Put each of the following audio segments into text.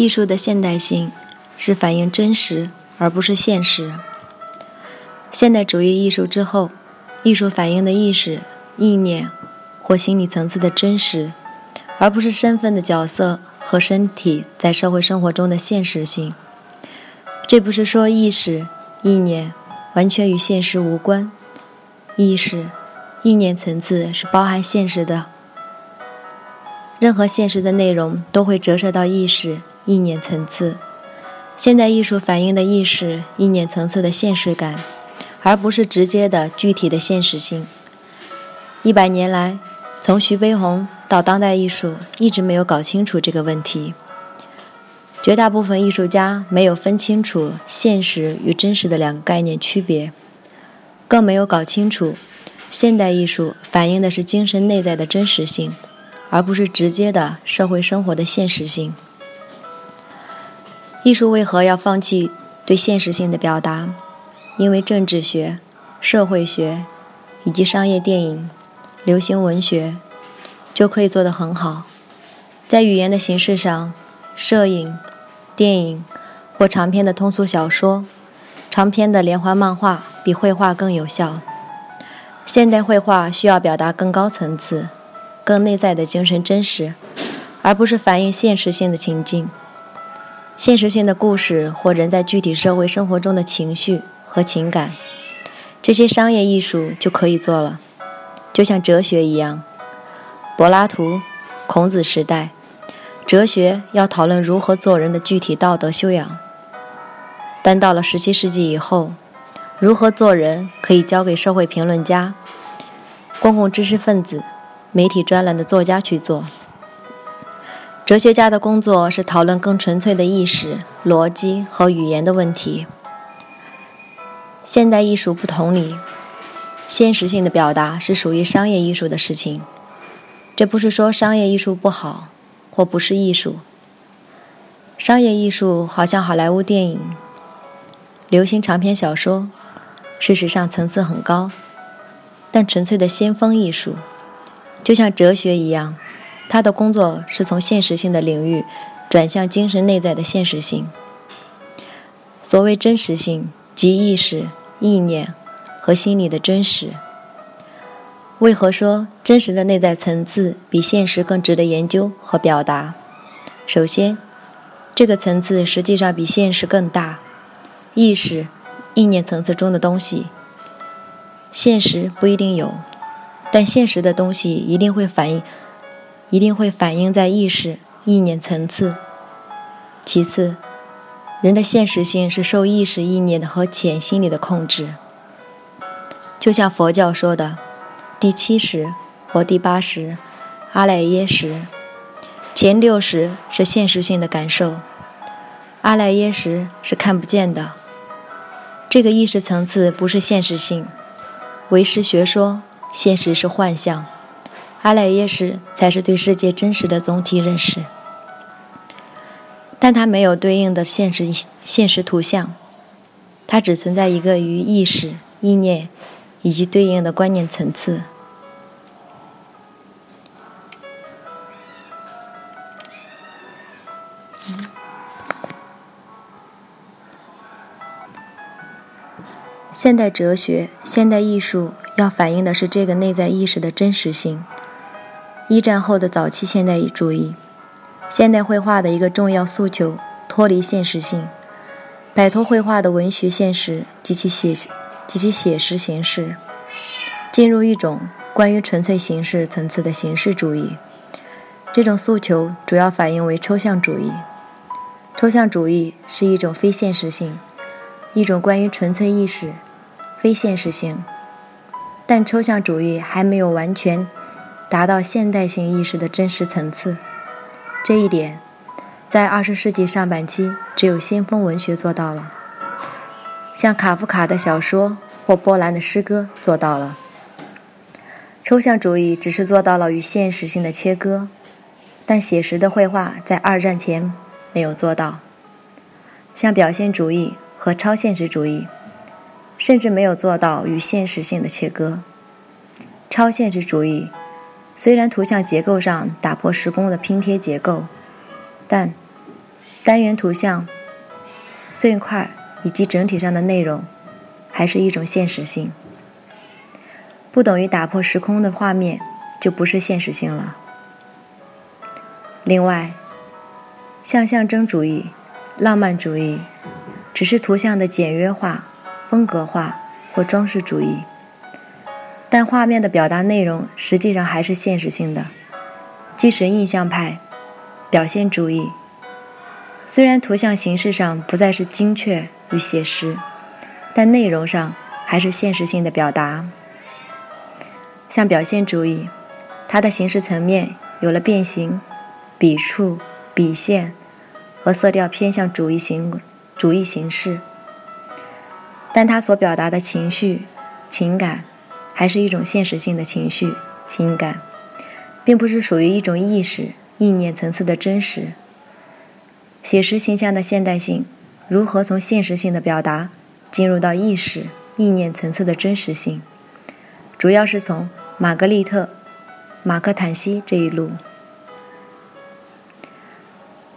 艺术的现代性是反映真实，而不是现实。现代主义艺术之后，艺术反映的意识、意念或心理层次的真实，而不是身份的角色和身体在社会生活中的现实性。这不是说意识、意念完全与现实无关，意识、意念层次是包含现实的，任何现实的内容都会折射到意识。意念层次，现代艺术反映的意识、意念层次的现实感，而不是直接的具体的现实性。一百年来，从徐悲鸿到当代艺术，一直没有搞清楚这个问题。绝大部分艺术家没有分清楚现实与真实的两个概念区别，更没有搞清楚现代艺术反映的是精神内在的真实性，而不是直接的社会生活的现实性。艺术为何要放弃对现实性的表达？因为政治学、社会学以及商业电影、流行文学就可以做得很好。在语言的形式上，摄影、电影或长篇的通俗小说、长篇的连环漫画比绘画更有效。现代绘画需要表达更高层次、更内在的精神真实，而不是反映现实性的情境。现实性的故事或人在具体社会生活中的情绪和情感，这些商业艺术就可以做了，就像哲学一样。柏拉图、孔子时代，哲学要讨论如何做人的具体道德修养，但到了十七世纪以后，如何做人可以交给社会评论家、公共知识分子、媒体专栏的作家去做。哲学家的工作是讨论更纯粹的意识、逻辑和语言的问题。现代艺术不同理，现实性的表达是属于商业艺术的事情。这不是说商业艺术不好或不是艺术。商业艺术好像好莱坞电影、流行长篇小说，事实上层次很高，但纯粹的先锋艺术，就像哲学一样。他的工作是从现实性的领域转向精神内在的现实性。所谓真实性，即意识、意念和心理的真实。为何说真实的内在层次比现实更值得研究和表达？首先，这个层次实际上比现实更大。意识、意念层次中的东西，现实不一定有，但现实的东西一定会反映。一定会反映在意识、意念层次。其次，人的现实性是受意识、意念的和潜心理的控制。就像佛教说的，第七识或第八识，阿赖耶识，前六识是现实性的感受，阿赖耶识是看不见的。这个意识层次不是现实性。唯识学说，现实是幻象。阿赖耶识才是对世界真实的总体认识，但它没有对应的现实现实图像，它只存在一个与意识、意念以及对应的观念层次。现代哲学、现代艺术要反映的是这个内在意识的真实性。一战后的早期现代主义，现代绘画的一个重要诉求：脱离现实性，摆脱绘画的文学现实及其写及其写实形式，进入一种关于纯粹形式层次的形式主义。这种诉求主要反映为抽象主义。抽象主义是一种非现实性，一种关于纯粹意识、非现实性。但抽象主义还没有完全。达到现代性意识的真实层次，这一点在二十世纪上半期，只有先锋文学做到了，像卡夫卡的小说或波兰的诗歌做到了。抽象主义只是做到了与现实性的切割，但写实的绘画在二战前没有做到。像表现主义和超现实主义，甚至没有做到与现实性的切割。超现实主义虽然图像结构上打破时空的拼贴结构，但单元图像、碎块以及整体上的内容，还是一种现实性。不等于打破时空的画面就不是现实性了。另外，像象征主义、浪漫主义，只是图像的简约化、风格化或装饰主义，但画面的表达内容实际上还是现实性的。即使印象派、表现主义。虽然图像形式上不再是精确与写实，但内容上还是现实性的表达。像表现主义，它的形式层面有了变形、笔触、笔线和色调偏向主义形主义形式，但它所表达的情绪、情感，还是一种现实性的情绪、情感，并不是属于一种意识、意念层次的真实。写实形象的现代性如何从现实性的表达进入到意识、意念层次的真实性，主要是从玛格丽特·马克坦西这一路。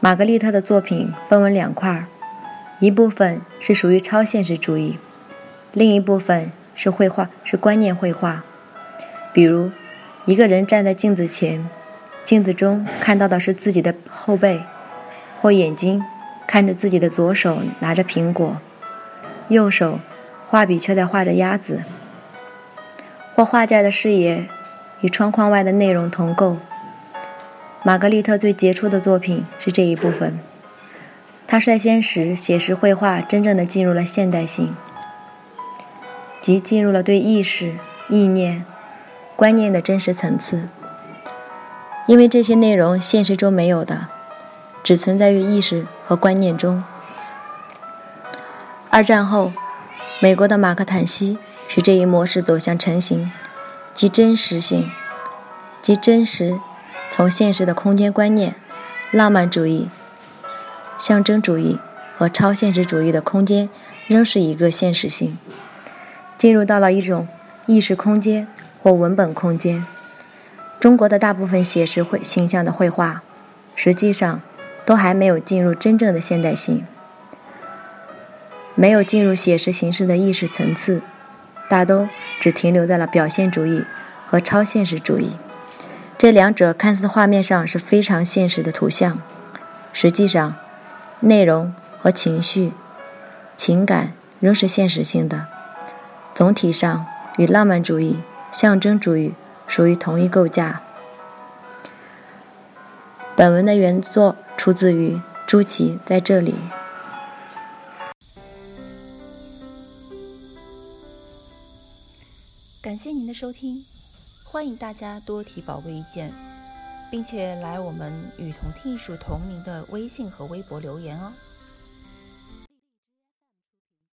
玛格丽特的作品分为两块一部分是属于超现实主义，另一部分是绘画，是观念绘画。比如，一个人站在镜子前，镜子中看到的是自己的后背。或眼睛看着自己的左手拿着苹果，右手画笔却在画着鸭子；或画家的视野与窗框外的内容同构。玛格丽特最杰出的作品是这一部分，他率先使写实绘画真正的进入了现代性，即进入了对意识、意念、观念的真实层次，因为这些内容现实中没有的。只存在于意识和观念中。二战后，美国的马克坦西使这一模式走向成型，即真实性，即真实从现实的空间观念、浪漫主义、象征主义和超现实主义的空间仍是一个现实性，进入到了一种意识空间或文本空间。中国的大部分写实绘形象的绘画，实际上。都还没有进入真正的现代性，没有进入写实形式的意识层次，大都只停留在了表现主义和超现实主义。这两者看似画面上是非常现实的图像，实际上，内容和情绪、情感仍是现实性的。总体上，与浪漫主义、象征主义属于同一构架。本文的原作。出自于朱奇在这里。感谢您的收听，欢迎大家多提宝贵意见，并且来我们与同听艺术同名的微信和微博留言哦。